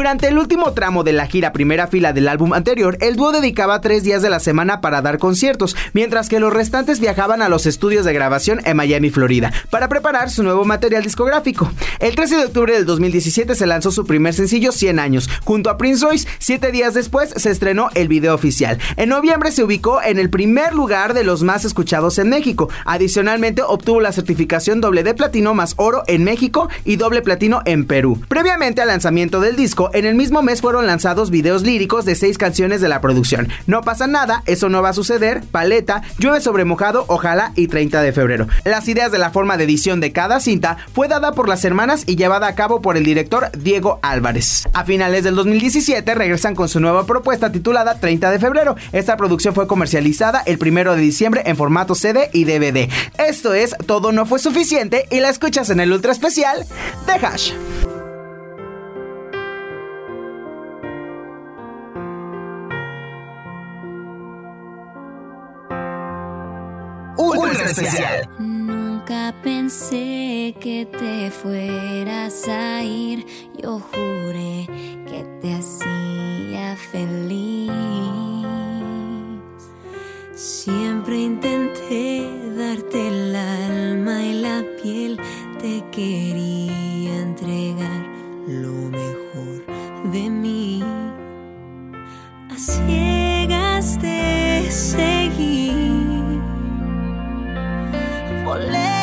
Durante el último tramo de la gira primera fila del álbum anterior, el dúo dedicaba tres días de la semana para dar conciertos, mientras que los restantes viajaban a los estudios de grabación en Miami, Florida, para preparar su nuevo material discográfico. El 13 de octubre del 2017 se lanzó su primer sencillo 100 años, junto a Prince Royce. Siete días después se estrenó el video oficial. En noviembre se ubicó en el primer lugar de los más escuchados en México. Adicionalmente obtuvo la certificación doble de platino más oro en México y doble platino en Perú. Previamente al lanzamiento del disco, en el mismo mes fueron lanzados videos líricos de seis canciones de la producción. No pasa nada, eso no va a suceder, Paleta, Llueve sobre mojado, Ojalá y 30 de febrero. Las ideas de la forma de edición de cada cinta fue dada por las hermanas y llevada a cabo por el director Diego Álvarez. A finales del 2017 regresan con su nueva propuesta titulada 30 de febrero. Esta producción fue comercializada el primero de diciembre en formato CD y DVD. Esto es Todo no fue suficiente y la escuchas en el ultra especial de Hash. Ultra especial. Nunca pensé que te fueras a ir. Yo juré que te hacía feliz. Siempre intenté darte el alma y la piel. Te quería entregar lo mejor de mí. A ciegas te seguí. Volé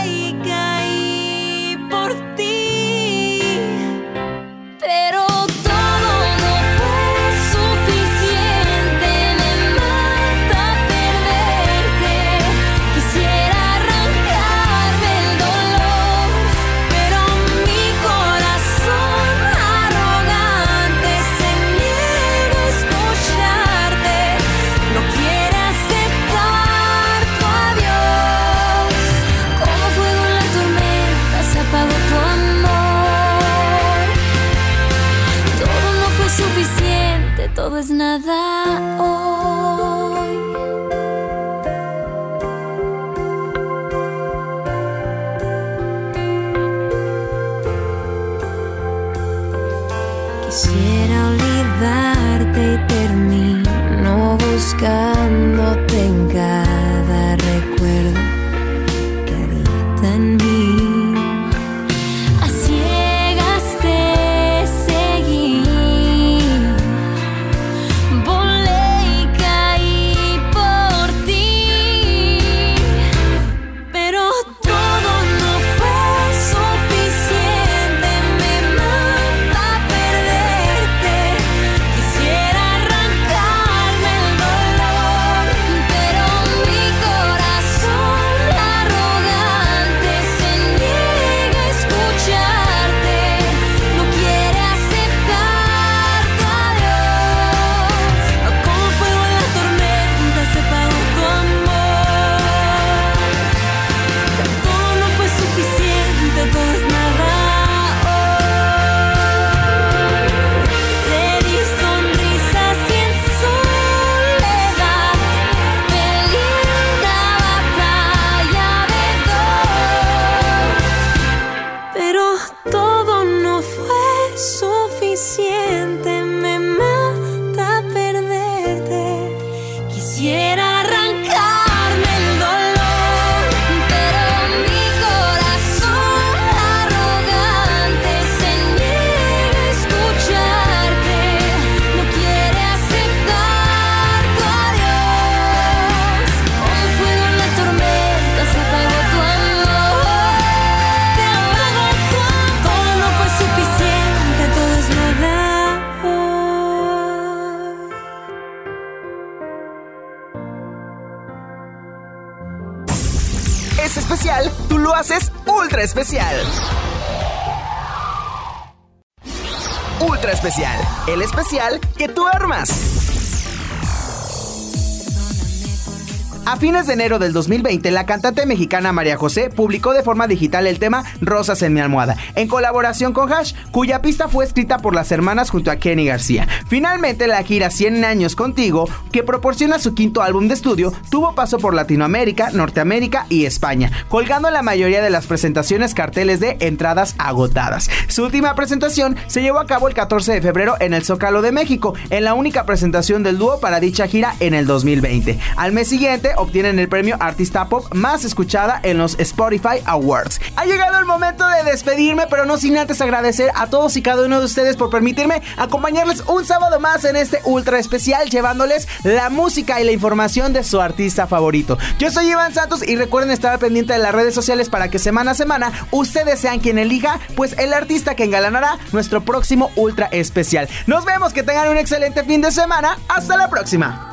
fines de enero del 2020, la cantante mexicana María José publicó de forma digital el tema Rosas en mi almohada, en colaboración con Hash, cuya pista fue escrita por las hermanas junto a Kenny García. Finalmente, la gira 100 años contigo, que proporciona su quinto álbum de estudio, tuvo paso por Latinoamérica, Norteamérica y España, colgando la mayoría de las presentaciones carteles de entradas agotadas. Su última presentación se llevó a cabo el 14 de febrero en el Zócalo de México, en la única presentación del dúo para dicha gira en el 2020. Al mes siguiente obtienen el premio Artista Pop más escuchada en los Spotify Awards. Ha llegado el momento de despedirme, pero no sin antes agradecer a todos y cada uno de ustedes por permitirme acompañarles un sábado más en este ultra especial, llevándoles la música y la información de su artista favorito. Yo soy Iván Santos y recuerden estar pendiente de las redes sociales para que semana a semana ustedes sean quien elija, pues el artista que engalanará nuestro próximo ultra especial. Nos vemos, que tengan un excelente fin de semana. Hasta la próxima.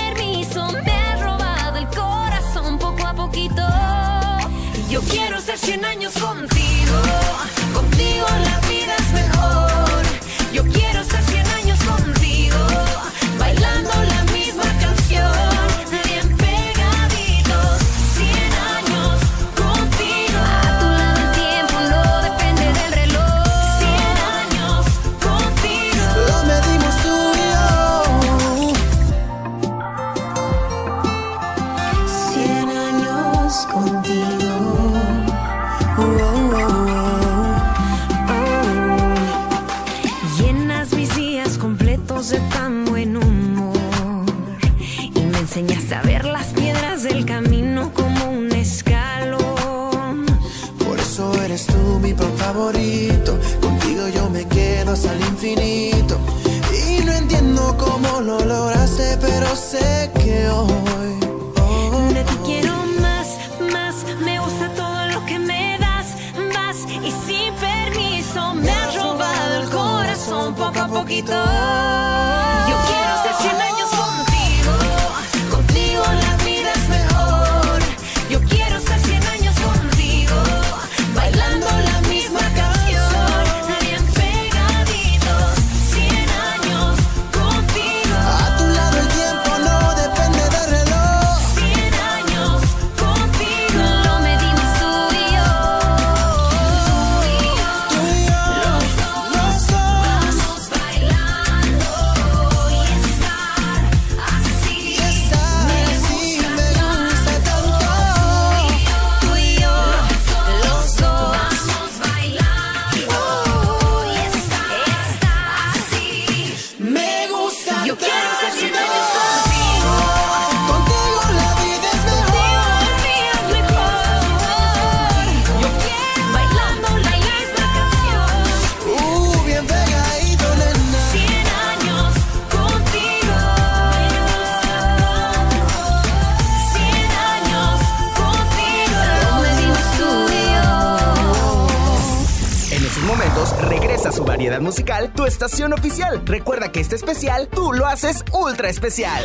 quiero ser 100 años contigo. Poco oficial. Recuerda que este especial tú lo haces ultra especial.